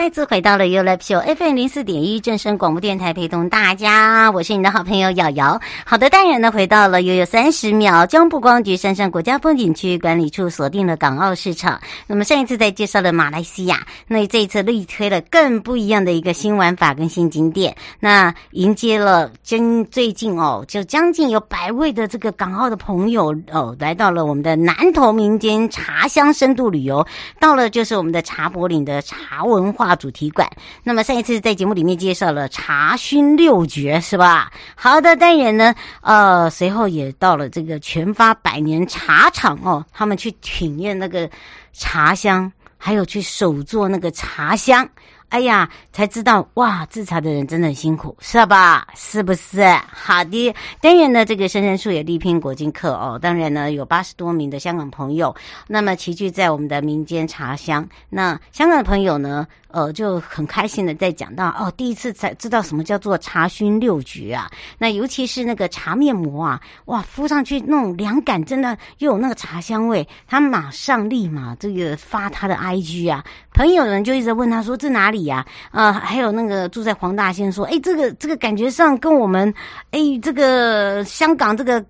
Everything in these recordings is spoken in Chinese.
再次回到了 You Live Show FM 零四点一正声广播电台，陪同大家，我是你的好朋友瑶瑶。好的，当然呢，回到了悠悠三十秒，交通部观光局山上国家风景区管理处锁定了港澳市场。那么上一次在介绍了马来西亚，那这一次力推了更不一样的一个新玩法跟新景点。那迎接了将最近哦，就将近有百位的这个港澳的朋友哦，来到了我们的南投民间茶乡深度旅游，到了就是我们的茶柏岭的茶文化。主题馆。那么上一次在节目里面介绍了茶熏六绝，是吧？好的，当然呢，呃，随后也到了这个全发百年茶厂哦，他们去体验那个茶香，还有去手做那个茶香。哎呀，才知道哇，制茶的人真的很辛苦，是吧？是不是？好的，当然呢，这个生生树也力拼国际课哦。当然呢，有八十多名的香港朋友，那么齐聚在我们的民间茶乡。那香港的朋友呢，呃，就很开心的在讲到哦，第一次才知道什么叫做茶熏六绝啊。那尤其是那个茶面膜啊，哇，敷上去那种凉感，真的又有那个茶香味。他马上立马这个发他的 IG 啊，朋友们就一直问他说这哪里？呀，啊，还有那个住在黄大仙说，哎，这个这个感觉上跟我们，哎，这个香港这个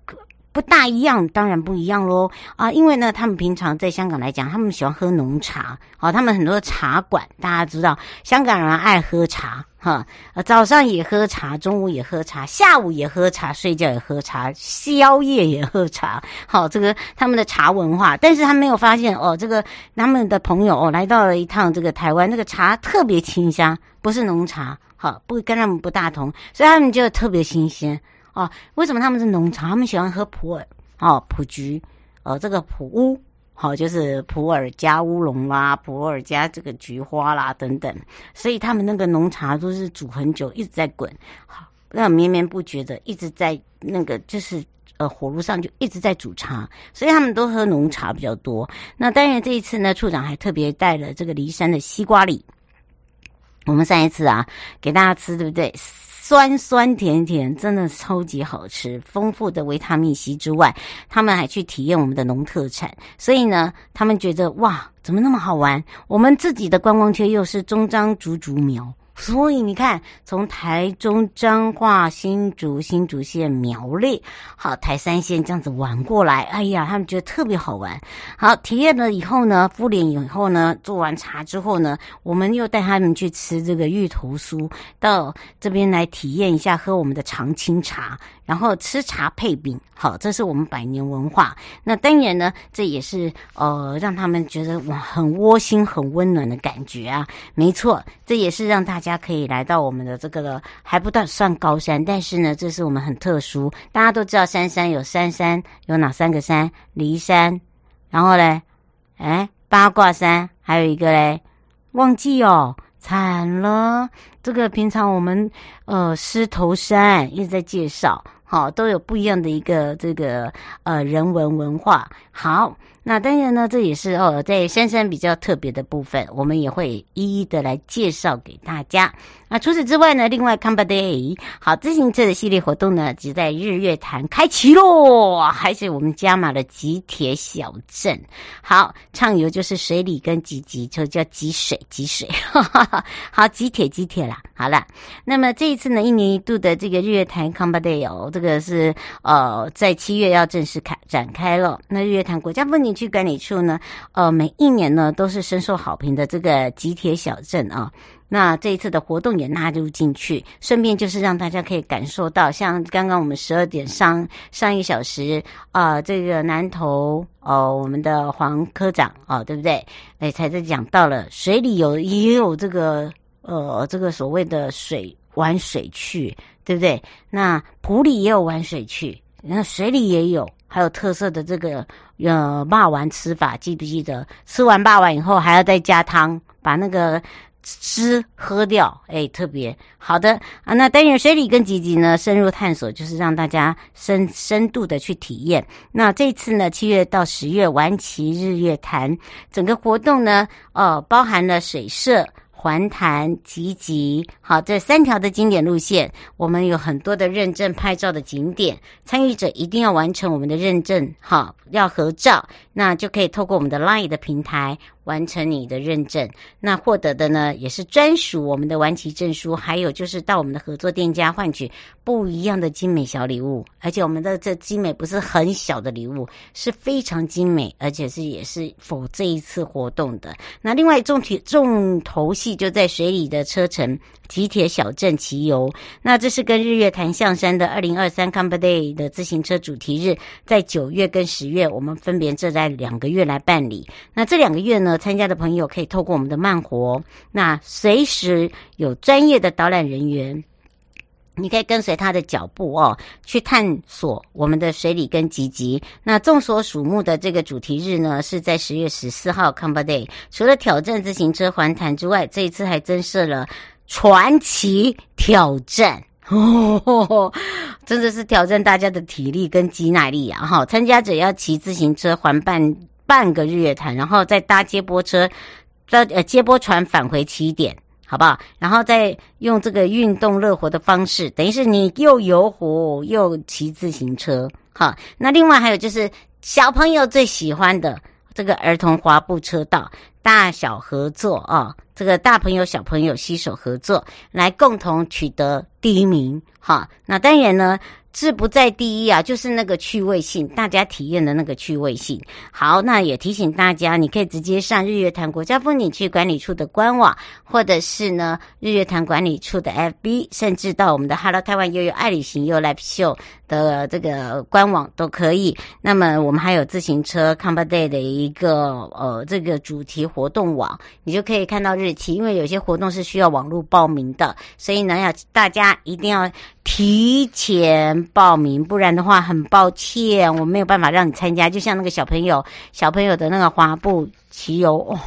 不大一样，当然不一样喽，啊，因为呢，他们平常在香港来讲，他们喜欢喝浓茶，啊，他们很多茶馆，大家知道，香港人爱喝茶。哈，早上也喝茶，中午也喝茶，下午也喝茶，睡觉也喝茶，宵夜也喝茶。好，这个他们的茶文化，但是他没有发现哦，这个他们的朋友哦来到了一趟这个台湾，那个茶特别清香，不是浓茶，好，不跟他们不大同，所以他们就特别新鲜哦。为什么他们是浓茶？他们喜欢喝普洱，哦，普菊，呃，这个普乌。好，就是普洱加乌龙啦，普洱加这个菊花啦等等，所以他们那个浓茶都是煮很久，一直在滚，好，那绵绵不绝的一直在那个就是呃火炉上就一直在煮茶，所以他们都喝浓茶比较多。那当然这一次呢，处长还特别带了这个骊山的西瓜礼，我们上一次啊给大家吃，对不对？酸酸甜甜，真的超级好吃，丰富的维他命 C 之外，他们还去体验我们的农特产，所以呢，他们觉得哇，怎么那么好玩？我们自己的观光车又是中彰竹竹苗。所以你看，从台中彰化新竹新竹县苗栗，好台三线这样子玩过来，哎呀，他们觉得特别好玩。好，体验了以后呢，敷脸以后呢，做完茶之后呢，我们又带他们去吃这个芋头酥，到这边来体验一下喝我们的长青茶。然后吃茶配饼，好，这是我们百年文化。那当然呢，这也是呃让他们觉得哇很窝心、很温暖的感觉啊。没错，这也是让大家大家可以来到我们的这个，还不到算高山，但是呢，这是我们很特殊。大家都知道山山有山山，有哪三个山？梨山，然后嘞，哎，八卦山，还有一个嘞，忘记哦。惨了，这个平常我们呃狮头山一直在介绍，好，都有不一样的一个这个呃人文文化。好，那当然呢，这也是哦在珊珊比较特别的部分，我们也会一一的来介绍给大家。那除此之外呢，另外 Comba Day 好自行车的系列活动呢，即在日月潭开启喽，还是我们加码的极铁小镇。好，畅游就是水里跟挤挤，就叫挤水挤水。哈哈哈，好，极铁极铁啦。好了，那么这一次呢，一年一度的这个日月潭 Comba Day 哦，这个是呃在七月要正式开展开了。那日月潭国家风景区管理处呢，呃，每一年呢都是深受好评的这个极铁小镇啊。那这一次的活动也纳入进去，顺便就是让大家可以感受到，像刚刚我们十二点上上一小时啊、这个南投哦、我们的黄科长哦、对不对？哎，才在讲到了水里有也有这个呃这个所谓的水玩水去，对不对？那湖里也有玩水去，那水里也有，还有特色的这个呃霸丸吃法，记不记得？吃完霸丸以后还要再加汤，把那个。汁喝掉，哎，特别好的啊！那单元水里跟吉吉呢，深入探索，就是让大家深深度的去体验。那这次呢，七月到十月，玩骑日月潭，整个活动呢，呃，包含了水社。环潭、集集，好，这三条的经典路线，我们有很多的认证拍照的景点，参与者一定要完成我们的认证，好，要合照，那就可以透过我们的 LINE 的平台完成你的认证。那获得的呢，也是专属我们的玩骑证书，还有就是到我们的合作店家换取不一样的精美小礼物，而且我们的这精美不是很小的礼物，是非常精美，而且是也是否这一次活动的。那另外重体重头戏。就在水里的车程极铁小镇骑游，那这是跟日月潭象山的二零二三 Comp Day 的自行车主题日，在九月跟十月，我们分别这在在两个月来办理。那这两个月呢，参加的朋友可以透过我们的慢活，那随时有专业的导览人员。你可以跟随他的脚步哦，去探索我们的水里跟吉吉。那众所瞩目的这个主题日呢，是在十月十四号 ComDay，。除了挑战自行车环潭之外，这一次还增设了传奇挑战哦，真的是挑战大家的体力跟肌耐力啊！哈，参加者要骑自行车环半半个日月潭，然后再搭接驳车到呃接驳船返回起点。好不好？然后再用这个运动乐活的方式，等于是你又游湖又骑自行车。好，那另外还有就是小朋友最喜欢的这个儿童滑步车道，大小合作啊，这个大朋友小朋友携手合作，来共同取得第一名。哈，那当然呢。志不在第一啊，就是那个趣味性，大家体验的那个趣味性。好，那也提醒大家，你可以直接上日月潭国家风景区管理处的官网，或者是呢日月潭管理处的 FB，甚至到我们的 Hello 台湾悠悠爱旅行悠 Live Show 的这个官网都可以。那么我们还有自行车 Camper Day 的一个呃这个主题活动网，你就可以看到日期。因为有些活动是需要网络报名的，所以呢要大家一定要提前。报名，不然的话很抱歉，我没有办法让你参加。就像那个小朋友，小朋友的那个滑步骑游哦，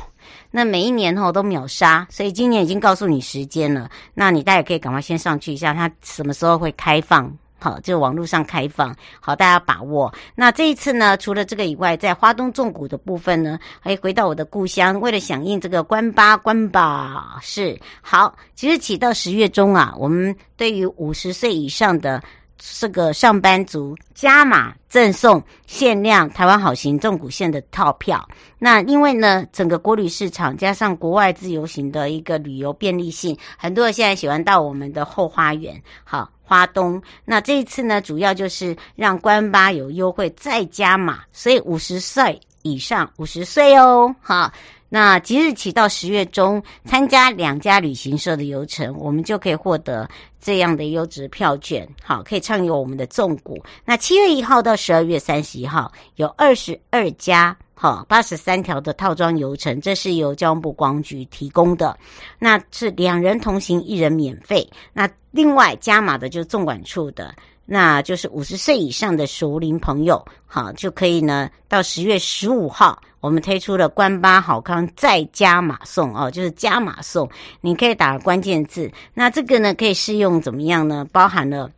那每一年哦都秒杀，所以今年已经告诉你时间了。那你大家可以赶快先上去一下，它什么时候会开放？好，就网络上开放，好，大家把握。那这一次呢，除了这个以外，在花东纵谷的部分呢，还回到我的故乡，为了响应这个关八关八是好。其实起到十月中啊，我们对于五十岁以上的。这个上班族加码赠送限量台湾好行纵谷线的套票。那因为呢，整个国旅市场加上国外自由行的一个旅游便利性，很多人现在喜欢到我们的后花园，好花东。那这一次呢，主要就是让关八有优惠再加码，所以五十岁以上五十岁哦，好。那即日起到十月中，参加两家旅行社的游程，我们就可以获得这样的优质票券，好，可以畅游我们的纵谷。那七月一号到十二月三十一号，有二十二家，好，八十三条的套装游程，这是由交通部观光局提供的，那是两人同行，一人免费。那另外加码的就是纵管处的。那就是五十岁以上的熟龄朋友，好，就可以呢。到十月十五号，我们推出了关八好康再加码送哦，就是加码送。你可以打关键字，那这个呢可以适用怎么样呢？包含了。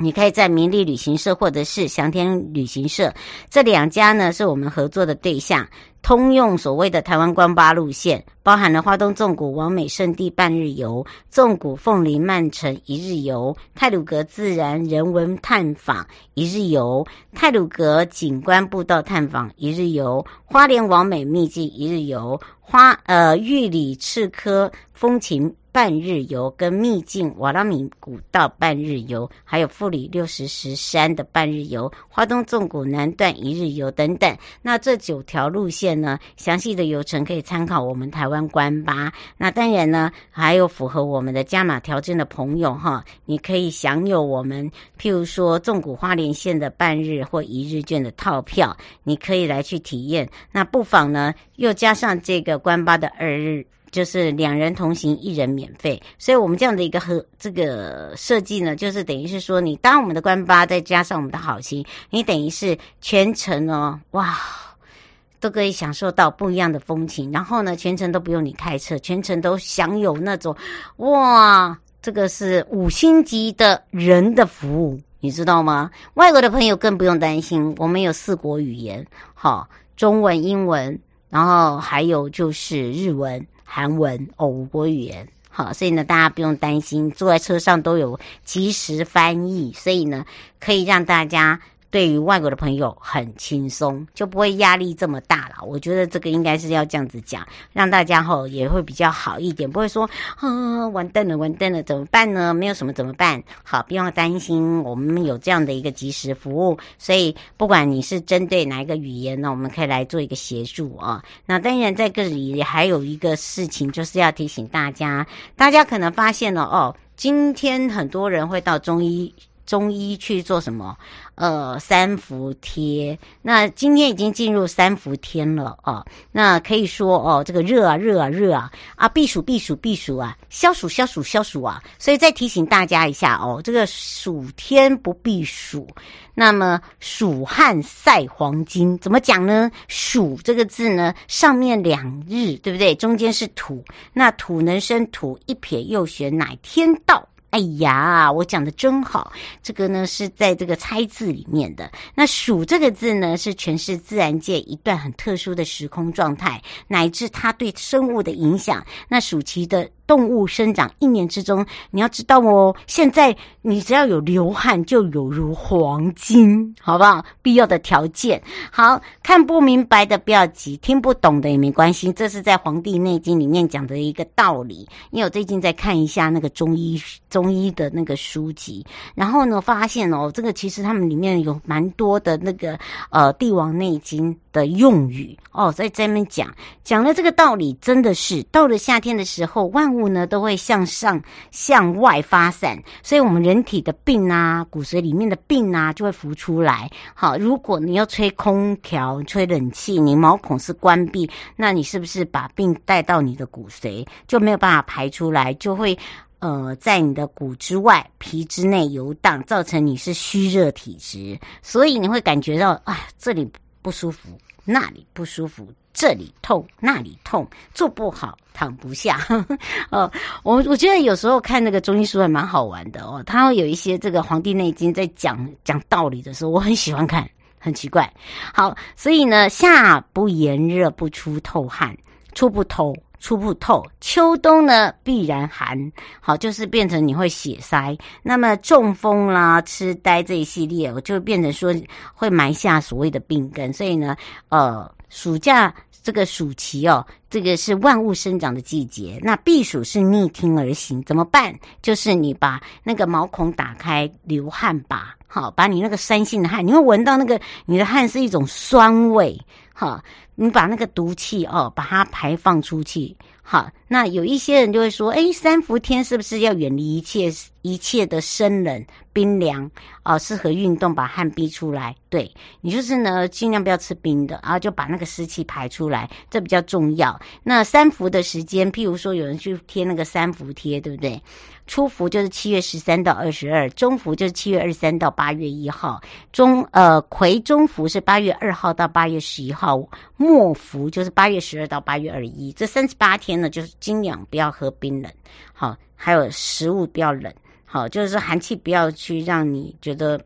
你可以在明利旅行社或者是祥天旅行社这两家呢，是我们合作的对象，通用所谓的台湾关八路线，包含了花东纵谷王美圣地半日游、纵谷凤林曼城一日游、泰鲁阁自然人文探访一日游、泰鲁阁景观步道探访一日游、花莲王美秘境一日游、花呃玉里赤科风情。半日游，跟秘境瓦拉米古道半日游，还有富里六十石山的半日游，花东纵谷南段一日游等等。那这九条路线呢，详细的游程可以参考我们台湾观巴。那当然呢，还有符合我们的加码条件的朋友哈，你可以享有我们譬如说纵谷花莲线的半日或一日券的套票，你可以来去体验。那不妨呢，又加上这个观巴的二日。就是两人同行，一人免费，所以我们这样的一个和这个设计呢，就是等于是说，你当我们的官巴，再加上我们的好心，你等于是全程哦，哇，都可以享受到不一样的风情。然后呢，全程都不用你开车，全程都享有那种哇，这个是五星级的人的服务，你知道吗？外国的朋友更不用担心，我们有四国语言，好，中文、英文，然后还有就是日文。韩文哦，五国语言，好，所以呢，大家不用担心，坐在车上都有及时翻译，所以呢，可以让大家。对于外国的朋友很轻松，就不会压力这么大了。我觉得这个应该是要这样子讲，让大家吼也会比较好一点，不会说啊完蛋了完蛋了怎么办呢？没有什么怎么办？好，不用担心，我们有这样的一个即时服务，所以不管你是针对哪一个语言呢，我们可以来做一个协助啊。那当然在这里还有一个事情，就是要提醒大家，大家可能发现了哦，今天很多人会到中医。中医去做什么？呃，三伏贴。那今天已经进入三伏天了哦。那可以说哦，这个热啊，热啊，热啊啊！避暑，避暑，避暑啊！消暑，消暑，消暑啊！所以再提醒大家一下哦，这个暑天不避暑。那么暑汗晒黄金，怎么讲呢？暑这个字呢，上面两日，对不对？中间是土，那土能生土，一撇又旋，乃天道。哎呀，我讲的真好，这个呢是在这个猜字里面的。那“暑”这个字呢，是诠释自然界一段很特殊的时空状态，乃至它对生物的影响。那暑期的。动物生长一年之中，你要知道哦，现在你只要有流汗，就有如黄金，好不好？必要的条件。好，看不明白的不要急，听不懂的也没关系，这是在《黄帝内经》里面讲的一个道理。因为我最近在看一下那个中医中医的那个书籍，然后呢，发现哦，这个其实他们里面有蛮多的那个呃《帝王内经》的用语哦，在这边讲讲了这个道理，真的是到了夏天的时候，万物物呢都会向上向外发散，所以我们人体的病啊，骨髓里面的病啊就会浮出来。好，如果你要吹空调、吹冷气，你毛孔是关闭，那你是不是把病带到你的骨髓，就没有办法排出来，就会呃在你的骨之外、皮之内游荡，造成你是虚热体质，所以你会感觉到啊这里不舒服。那里不舒服，这里痛，那里痛，坐不好，躺不下。哦，我我觉得有时候看那个中医书还蛮好玩的哦。它会有一些这个《黄帝内经》在讲讲道理的时候，我很喜欢看，很奇怪。好，所以呢，夏不炎热，不出透汗，出不透。出不透，秋冬呢必然寒，好，就是变成你会血塞。那么中风啦、痴呆这一系列，我就变成说会埋下所谓的病根。所以呢，呃，暑假这个暑期哦，这个是万物生长的季节。那避暑是逆天而行，怎么办？就是你把那个毛孔打开，流汗吧，好，把你那个酸性的汗，你会闻到那个你的汗是一种酸味，好。你把那个毒气哦，把它排放出去。好，那有一些人就会说，诶，三伏天是不是要远离一切一切的生冷冰凉啊？适合运动，把汗逼出来。对，你就是呢，尽量不要吃冰的，然后就把那个湿气排出来，这比较重要。那三伏的时间，譬如说有人去贴那个三伏贴，对不对？初伏就是七月十三到二十二，中伏就是七月二十三到八月一号，中呃癸中伏是八月二号到八月十一号，末伏就是八月十二到八月二十一，这三十八天呢，就是尽量不要喝冰冷，好，还有食物不要冷，好，就是寒气不要去让你觉得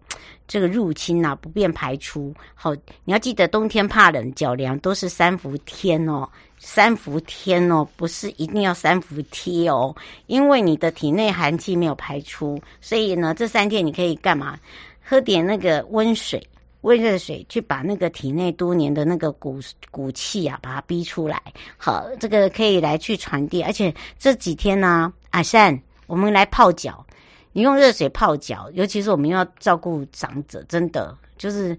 这个入侵啊，不便排出，好，你要记得冬天怕冷脚凉都是三伏天哦。三伏天哦，不是一定要三伏贴哦，因为你的体内寒气没有排出，所以呢，这三天你可以干嘛？喝点那个温水、温热水，去把那个体内多年的那个骨骨气啊，把它逼出来。好，这个可以来去传递，而且这几天呢、阿善，我们来泡脚。你用热水泡脚，尤其是我们要照顾长者，真的就是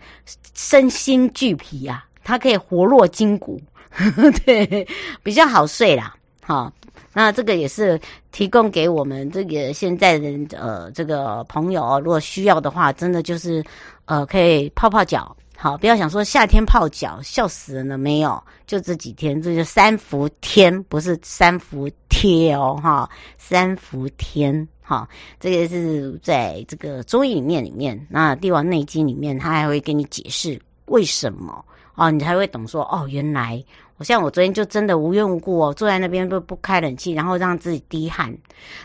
身心俱疲啊。它可以活络筋骨，对，比较好睡啦。好，那这个也是提供给我们这个现在的呃这个朋友哦，如果需要的话，真的就是呃可以泡泡脚。好，不要想说夏天泡脚，笑死人了没有？就这几天，这就三伏天，不是三伏贴哦，哈，三伏天，哈，这个是在这个中医里面里面，那帝王内经里面，他还会给你解释为什么哦，你才会懂说哦，原来。好像我昨天就真的无缘无故哦，坐在那边都不开冷气，然后让自己滴汗，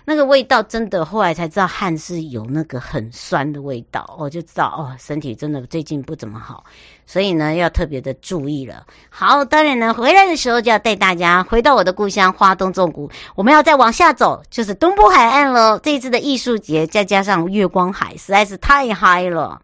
那个味道真的，后来才知道汗是有那个很酸的味道，我就知道哦，身体真的最近不怎么好，所以呢要特别的注意了。好，当然呢回来的时候就要带大家回到我的故乡花东纵谷，我们要再往下走，就是东部海岸了。这一次的艺术节再加上月光海，实在是太嗨了。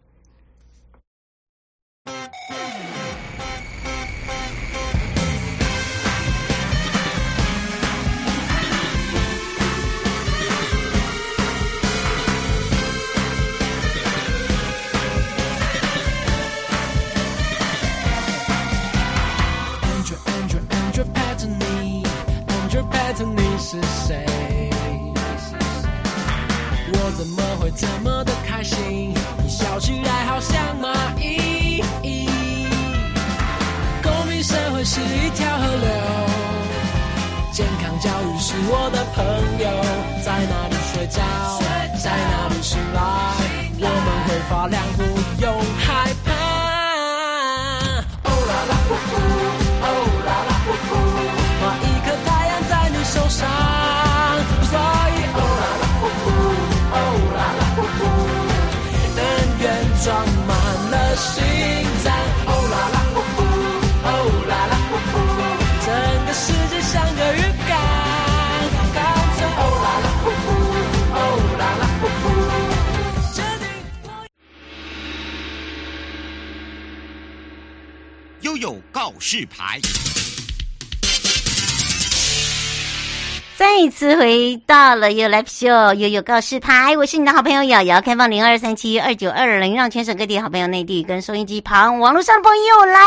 是谁？我怎么会这么的开心？你笑起来好像蚂蚁。公民社会是一条河流，健康教育是我的朋友。在哪里睡觉，在哪里醒来，我们会发亮，不用害怕。哦啦啦呼呼，装满了心脏，哦啦啦呼呼，哦啦啦呼呼，整个世界像个鱼缸，干脆哦啦啦呼呼，哦啦啦呼呼，决定悠悠告示牌。再一次回到了有 Live Show 悠悠告示牌，我是你的好朋友瑶瑶，开放零二三七二九二零，让全省各地好朋友、内地跟收音机旁、网络上的朋友来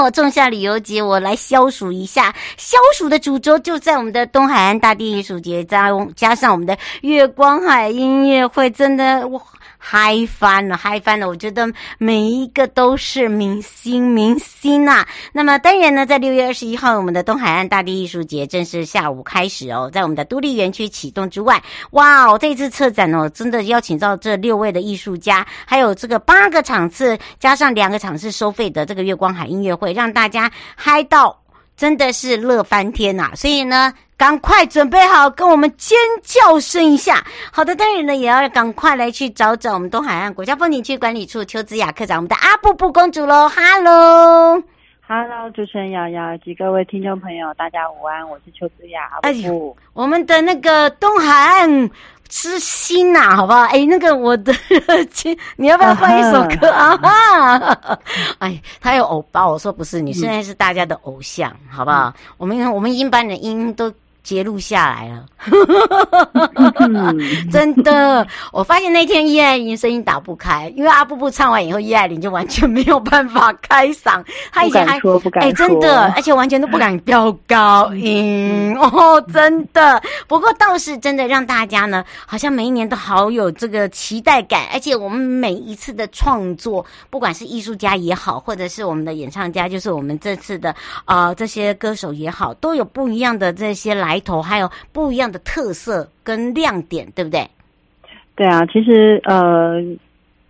哟！仲夏旅游节，我来消暑一下，消暑的主轴就在我们的东海岸大地艺术节，加加上我们的月光海音乐会，真的哇！嗨翻了，嗨翻了！我觉得每一个都是明星，明星呐、那么当然呢，在六月二十一号，我们的东海岸大地艺术节正式下午开始哦，在我们的都立园区启动之外，哇哦，这次策展哦，真的邀请到这六位的艺术家，还有这个八个场次，加上两个场次收费的这个月光海音乐会，让大家嗨到真的是乐翻天呐、啊！所以呢。赶快准备好，跟我们尖叫声一下。好的，当然呢，也要赶快来去找找我们东海岸国家风景区管理处邱子雅科长，我们的阿布布公主喽。Hello，Hello，主持人瑶瑶及各位听众朋友，大家午安，我是邱子雅。阿布我们的那个东海岸之心呐、啊，好不好？哎，那个我的 亲，你要不要换一首歌啊？哈，哎，他有偶包，我说不是，你现在是大家的偶像，嗯、好不好？我们我们一般的音都。截录下来了，真的。我发现那天叶爱玲声音打不开，因为阿布布唱完以后，叶爱玲就完全没有办法开嗓。她以前还哎、欸，真的，而且完全都不敢飙高音哦，真的。不过倒是真的让大家呢，好像每一年都好有这个期待感。而且我们每一次的创作，不管是艺术家也好，或者是我们的演唱家，就是我们这次的啊、呃、这些歌手也好，都有不一样的这些来。来头还有不一样的特色跟亮点，对不对？对啊，其实呃，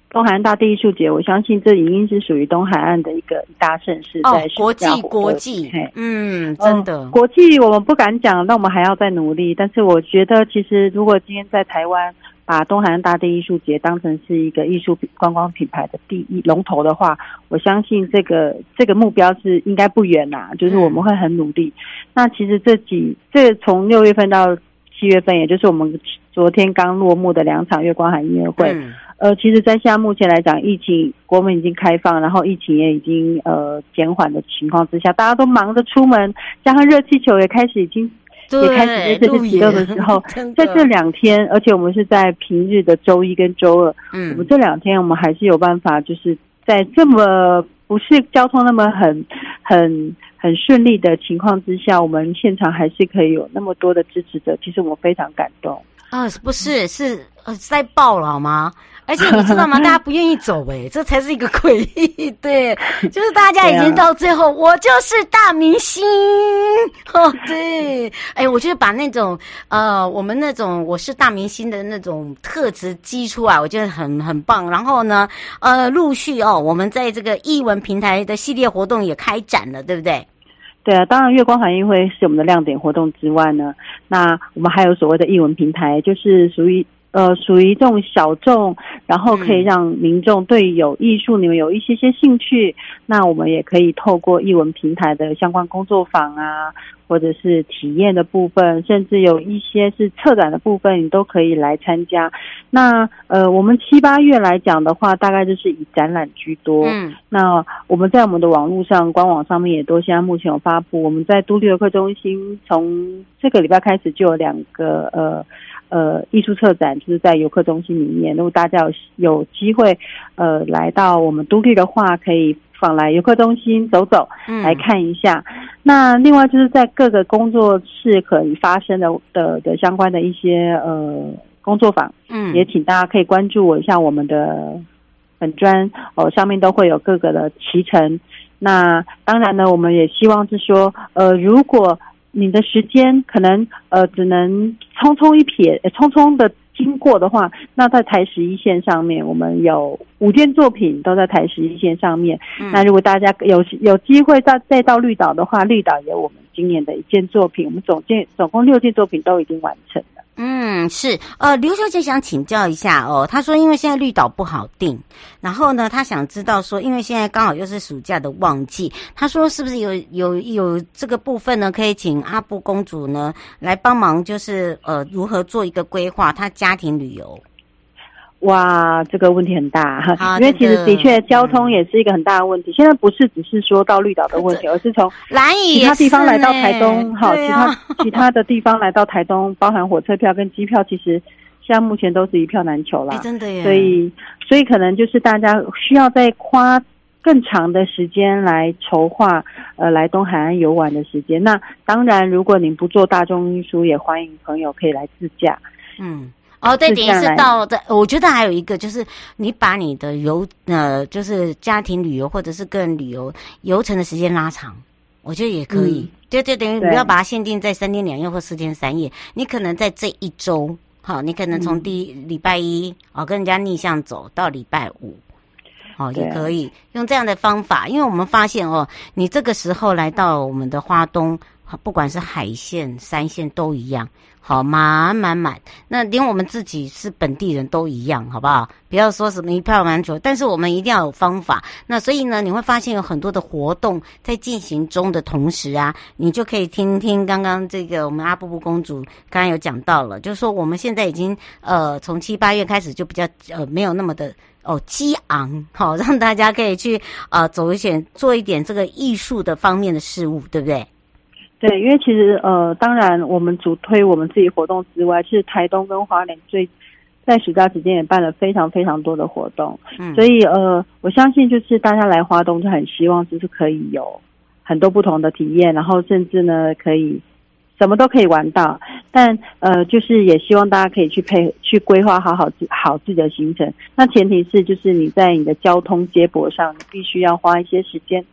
东海岸大地艺术节，我相信这已经是属于东海岸的一个一大盛事，在、哦、国际国际，嗯，真的、呃、国际我们不敢讲，那我们还要再努力。但是我觉得，其实如果今天在台湾把东海岸大地艺术节当成是一个艺术观光品牌的第一龙头的话，我相信这个这个目标是应该不远呐，就是我们会很努力。嗯、那其实这几这从六月份到七月份，也就是我们昨天刚落幕的两场月光海音乐会，嗯、呃，其实在现在目前来讲，疫情国门已经开放，然后疫情也已经呃减缓的情况之下，大家都忙着出门，加上热气球也开始已经。也开始在这次启动的时候，在这两天，而且我们是在平日的周一跟周二，嗯，我们这两天我们还是有办法，就是在这么不是交通那么很很很顺利的情况之下，我们现场还是可以有那么多的支持者，其实我们非常感动。啊，不是，是呃，塞爆了好吗？而且你知道吗？大家不愿意走，诶，这才是一个诡异。对，就是大家已经到最后，啊、我就是大明星。哦，对，哎，我觉得把那种呃，我们那种我是大明星的那种特质激出来，我觉得很很棒。然后呢，呃，陆续哦，我们在这个艺文平台的系列活动也开展了，对不对？对啊，当然月光海音会是我们的亮点活动之外呢，那我们还有所谓的艺文平台，就是属于呃属于这种小众，然后可以让民众对有艺术你们有一些些兴趣，那我们也可以透过艺文平台的相关工作坊啊。或者是体验的部分，甚至有一些是策展的部分，你都可以来参加。那呃，我们七八月来讲的话，大概就是以展览居多。嗯，那我们在我们的网络上、官网上面也都现在目前有发布。我们在都立游客中心，从这个礼拜开始就有两个呃呃艺术策展，就是在游客中心里面。如果大家有有机会呃来到我们都立的话，可以。访来游客中心走走，来看一下。嗯、那另外就是在各个工作室可以发生的的的相关的一些呃工作坊，嗯，也请大家可以关注我一下我们的粉专哦，上面都会有各个的骑程。那当然呢，我们也希望是说，呃，如果你的时间可能呃只能匆匆一瞥，匆匆的。经过的话，那在台十一线上面，我们有五件作品都在台十一线上面。嗯、那如果大家有有机会再再到绿岛的话，绿岛也有我们今年的一件作品，我们总件总共六件作品都已经完成了。嗯，是，呃，刘小姐想请教一下哦，她说因为现在绿岛不好定，然后呢，她想知道说，因为现在刚好又是暑假的旺季，她说是不是有有有这个部分呢？可以请阿布公主呢来帮忙，就是呃如何做一个规划，她家庭旅游。哇，这个问题很大，哈，因为其实的确交通也是一个很大的问题。现在不是只是说到绿岛的问题，而是从其他地方来到台东，好，其他其他的地方来到台东，包含火车票跟机票，其实现在目前都是一票难求啦。真的耶。所以，所以可能就是大家需要再花更长的时间来筹划，呃，来东海岸游玩的时间。那当然，如果您不做大众运输，也欢迎朋友可以来自驾。嗯。哦，对，等于是到的。我觉得还有一个就是，你把你的游呃，就是家庭旅游或者是个人旅游游程的时间拉长，我觉得也可以。对、嗯、对，等于不要把它限定在三天两夜或四天三夜。你可能在这一周，好，你可能从第一礼拜一哦跟人家逆向走到礼拜五，哦也可以用这样的方法，因为我们发现哦，你这个时候来到我们的花东。不管是海线、山线都一样，好满满满。那连我们自己是本地人都一样，好不好？不要说什么一票难求，但是我们一定要有方法。那所以呢，你会发现有很多的活动在进行中的同时啊，你就可以听听刚刚这个我们阿布布公主刚刚有讲到了，就是说我们现在已经呃从七八月开始就比较呃没有那么的哦激昂，好让大家可以去呃走一些做一点这个艺术的方面的事物，对不对？对，因为其实呃，当然我们主推我们自己活动之外，其实台东跟花莲最在暑假期间也办了非常非常多的活动，嗯，所以呃，我相信就是大家来花东就很希望就是可以有很多不同的体验，然后甚至呢可以什么都可以玩到，但呃，就是也希望大家可以去配去规划好好自好自己的行程，那前提是就是你在你的交通接驳上，你必须要花一些时间，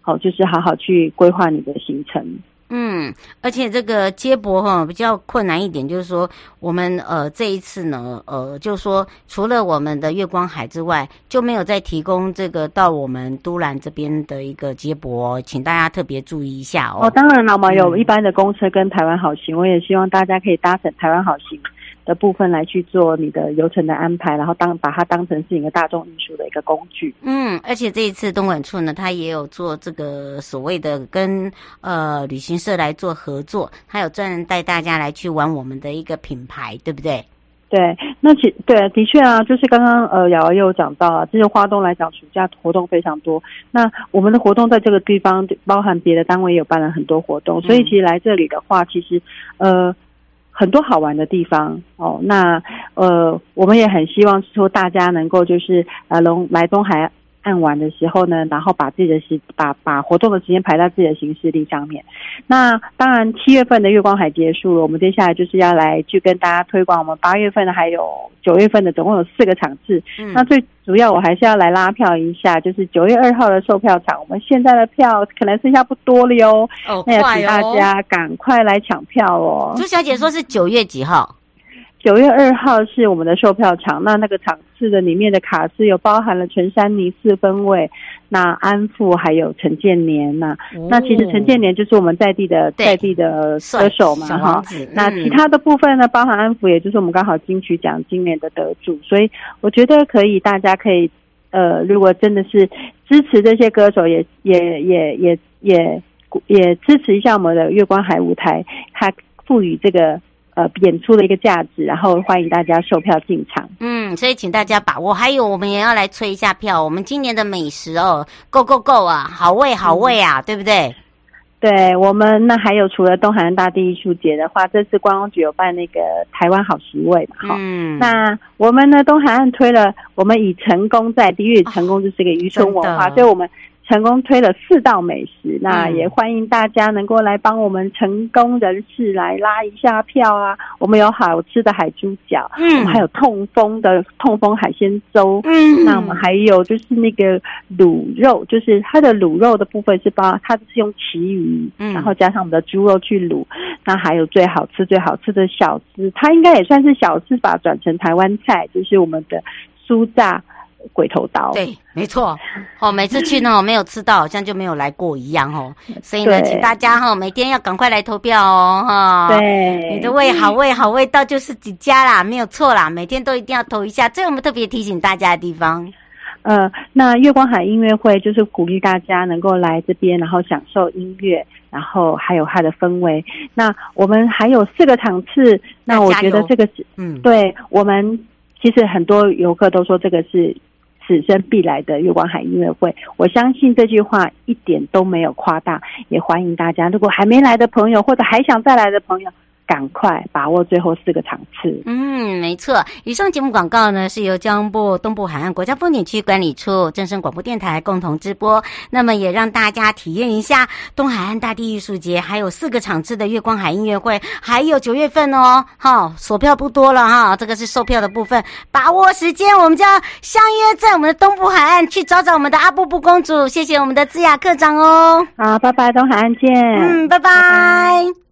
好，就是好好去规划你的行程。嗯，而且这个接驳哈比较困难一点，就是说我们呃这一次呢，呃就是说除了我们的月光海之外，就没有再提供这个到我们都兰这边的一个接驳哦，请大家特别注意一下哦。哦，当然了嘛，有一般的公车跟台湾好行，我也希望大家可以搭乘台湾好行。的部分来去做你的流程的安排，然后当把它当成是一个大众运输的一个工具。嗯，而且这一次东莞处呢，它也有做这个所谓的跟呃旅行社来做合作，它有专人带大家来去玩我们的一个品牌，对不对？对，那其对的确啊，就是刚刚呃瑶瑶有讲到啊，这些花东来讲，暑假活动非常多。那我们的活动在这个地方，包含别的单位也有办了很多活动，所以其实来这里的话，其实呃很多好玩的地方哦。那呃，我们也很希望说大家能够就是呃龙来东海。按完的时候呢，然后把自己的时把把活动的时间排到自己的行事历上面。那当然，七月份的月光海结束了，我们接下来就是要来去跟大家推广我们八月份的，还有九月份的，总共有四个场次。嗯。那最主要，我还是要来拉票一下，就是九月二号的售票场，我们现在的票可能剩下不多了哟。哦，那要请大家赶快来抢票哦。朱小姐说是九月几号？九月二号是我们的售票场，那那个场次的里面的卡司有包含了陈珊妮四分卫，那安富还有陈建年呐，哦、那其实陈建年就是我们在地的在地的歌手嘛哈，那其他的部分呢，包含安富，也就是我们刚好金曲奖今年的得主，所以我觉得可以，大家可以呃，如果真的是支持这些歌手，也也也也也也支持一下我们的月光海舞台，它赋予这个。呃，演出的一个价值，然后欢迎大家售票进场。嗯，所以请大家把握。还有，我们也要来催一下票。我们今年的美食哦，Go Go Go 啊，好味好味啊，嗯、对不对？对，我们那还有除了东海岸大地艺术节的话，这次观光局有办那个台湾好食味嘛，哈。嗯。那我们呢，东海岸推了，我们以成功在地，因为成功就是一个渔村文化，哦、所以我们。成功推了四道美食，那也欢迎大家能够来帮我们成功人士来拉一下票啊！我们有好吃的海猪脚，嗯，我们还有痛风的痛风海鲜粥，嗯，那我们还有就是那个卤肉，就是它的卤肉的部分是包，它是用旗鱼，嗯，然后加上我们的猪肉去卤，那还有最好吃最好吃的小吃，它应该也算是小吃吧，转成台湾菜，就是我们的酥炸。鬼头刀，对，没错。哦，每次去呢，我 没有吃到，好像就没有来过一样哦。所以呢，对请大家哈，每天要赶快来投票哦，哈。对，你的味好味好味道就是几家啦，没有错啦。每天都一定要投一下，这是我们特别提醒大家的地方。呃，那月光海音乐会就是鼓励大家能够来这边，然后享受音乐，然后还有它的氛围。那我们还有四个场次，那我觉得这个是，嗯，对我们其实很多游客都说这个是。此生必来的月光海音乐会，我相信这句话一点都没有夸大，也欢迎大家。如果还没来的朋友，或者还想再来的朋友。赶快把握最后四个场次。嗯，没错。以上节目广告呢，是由交通部东部海岸国家风景区管理处、正声广播电台共同直播。那么也让大家体验一下东海岸大地艺术节，还有四个场次的月光海音乐会，还有九月份哦，好，索票不多了哈。这个是售票的部分，把握时间，我们就要相约在我们的东部海岸去找找我们的阿布布公主。谢谢我们的智雅课长哦。好，拜拜，东海岸见。嗯，拜拜。拜拜。